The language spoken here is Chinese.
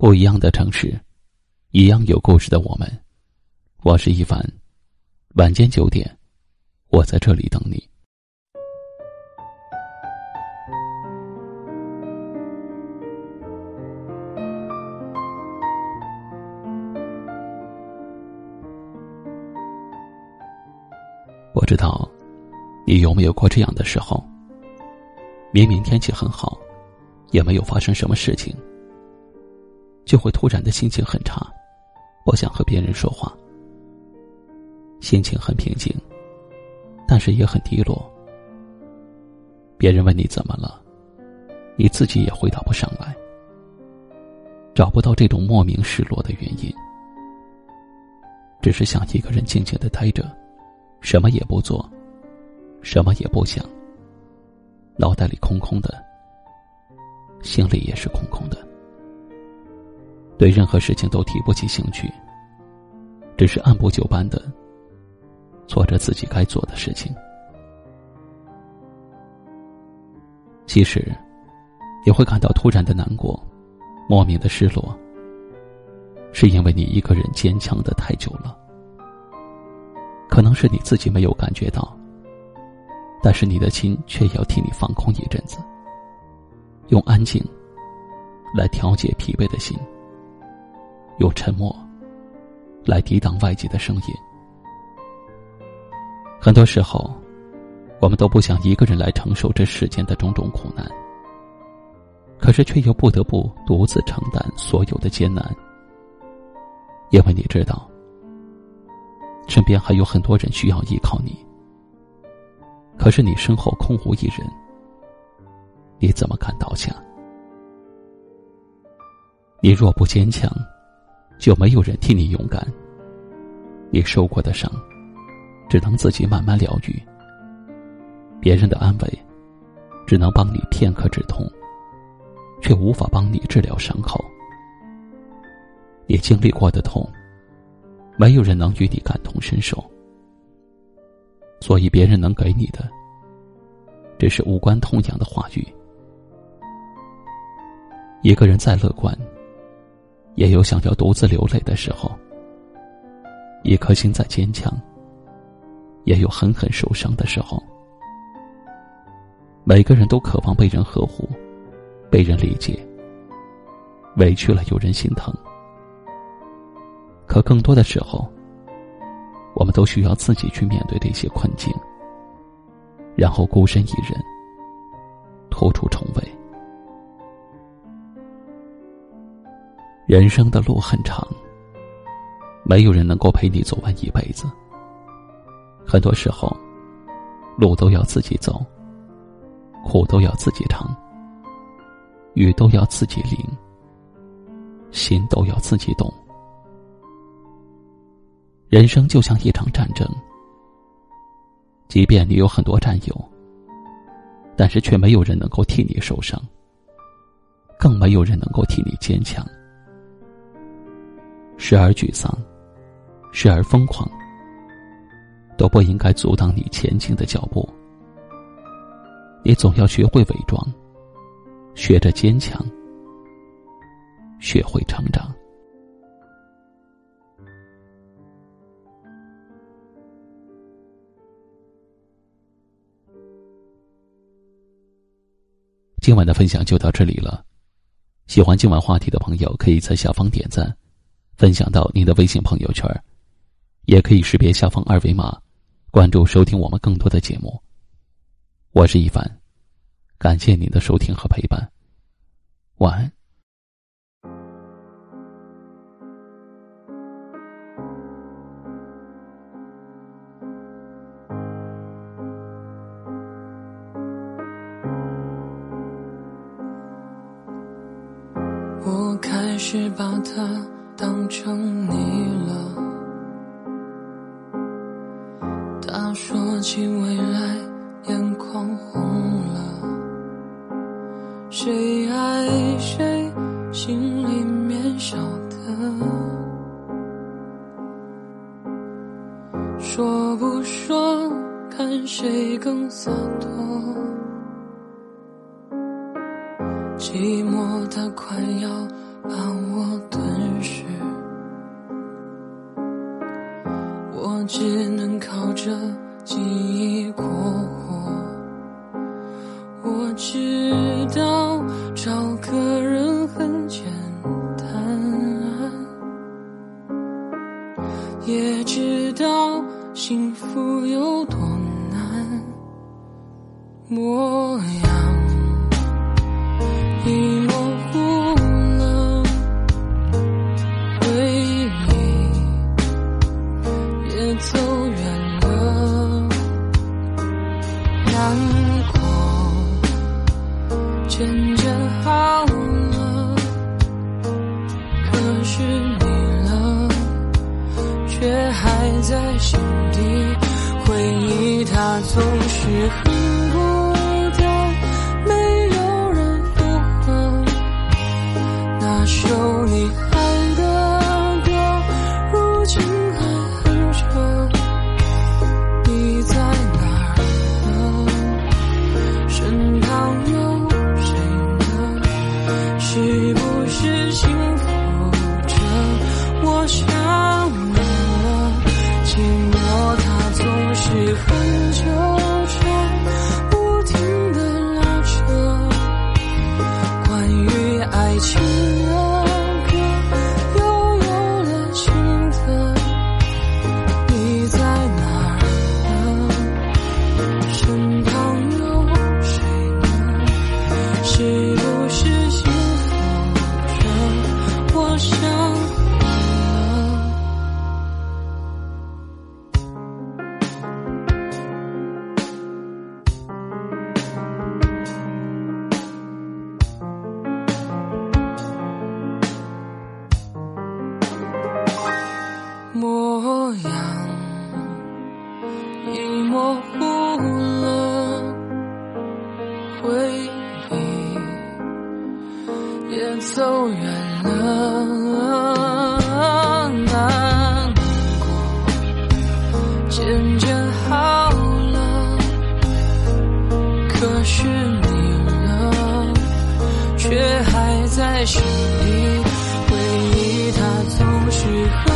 不一样的城市，一样有故事的我们。我是一凡，晚间九点，我在这里等你。不知道你有没有过这样的时候？明明天气很好，也没有发生什么事情，就会突然的心情很差，不想和别人说话，心情很平静，但是也很低落。别人问你怎么了，你自己也回答不上来，找不到这种莫名失落的原因，只是想一个人静静的待着。什么也不做，什么也不想，脑袋里空空的，心里也是空空的，对任何事情都提不起兴趣，只是按部就班的做着自己该做的事情。其实，你会感到突然的难过，莫名的失落，是因为你一个人坚强的太久了。可能是你自己没有感觉到，但是你的心却要替你放空一阵子，用安静来调节疲惫的心，用沉默来抵挡外界的声音。很多时候，我们都不想一个人来承受这世间的种种苦难，可是却又不得不独自承担所有的艰难，因为你知道。身边还有很多人需要依靠你，可是你身后空无一人，你怎么敢倒下？你若不坚强，就没有人替你勇敢。你受过的伤，只能自己慢慢疗愈。别人的安慰，只能帮你片刻止痛，却无法帮你治疗伤口。你经历过的痛。没有人能与你感同身受，所以别人能给你的，只是无关痛痒的话语。一个人再乐观，也有想要独自流泪的时候；一颗心再坚强，也有狠狠受伤的时候。每个人都渴望被人呵护，被人理解，委屈了有人心疼。可更多的时候，我们都需要自己去面对这些困境，然后孤身一人，突出重围。人生的路很长，没有人能够陪你走完一辈子。很多时候，路都要自己走，苦都要自己尝，雨都要自己淋，心都要自己懂。人生就像一场战争，即便你有很多战友，但是却没有人能够替你受伤，更没有人能够替你坚强。时而沮丧，时而疯狂，都不应该阻挡你前进的脚步。你总要学会伪装，学着坚强，学会成长。今晚的分享就到这里了，喜欢今晚话题的朋友可以在下方点赞，分享到您的微信朋友圈，也可以识别下方二维码，关注收听我们更多的节目。我是一凡，感谢您的收听和陪伴，晚安。是把它当成你了。他说起未来，眼眶红了。谁爱谁，心里面晓得。说不说，看谁更洒脱。寂寞它快要。把我。过我。我知道找个人很简单，也知道幸福有多难模样。渐渐好了可是你了却还在心底回忆它总是很孤单没有人附和那首你好模糊了回忆也走远了难过渐渐好了可是你呢却还在心里回忆它总是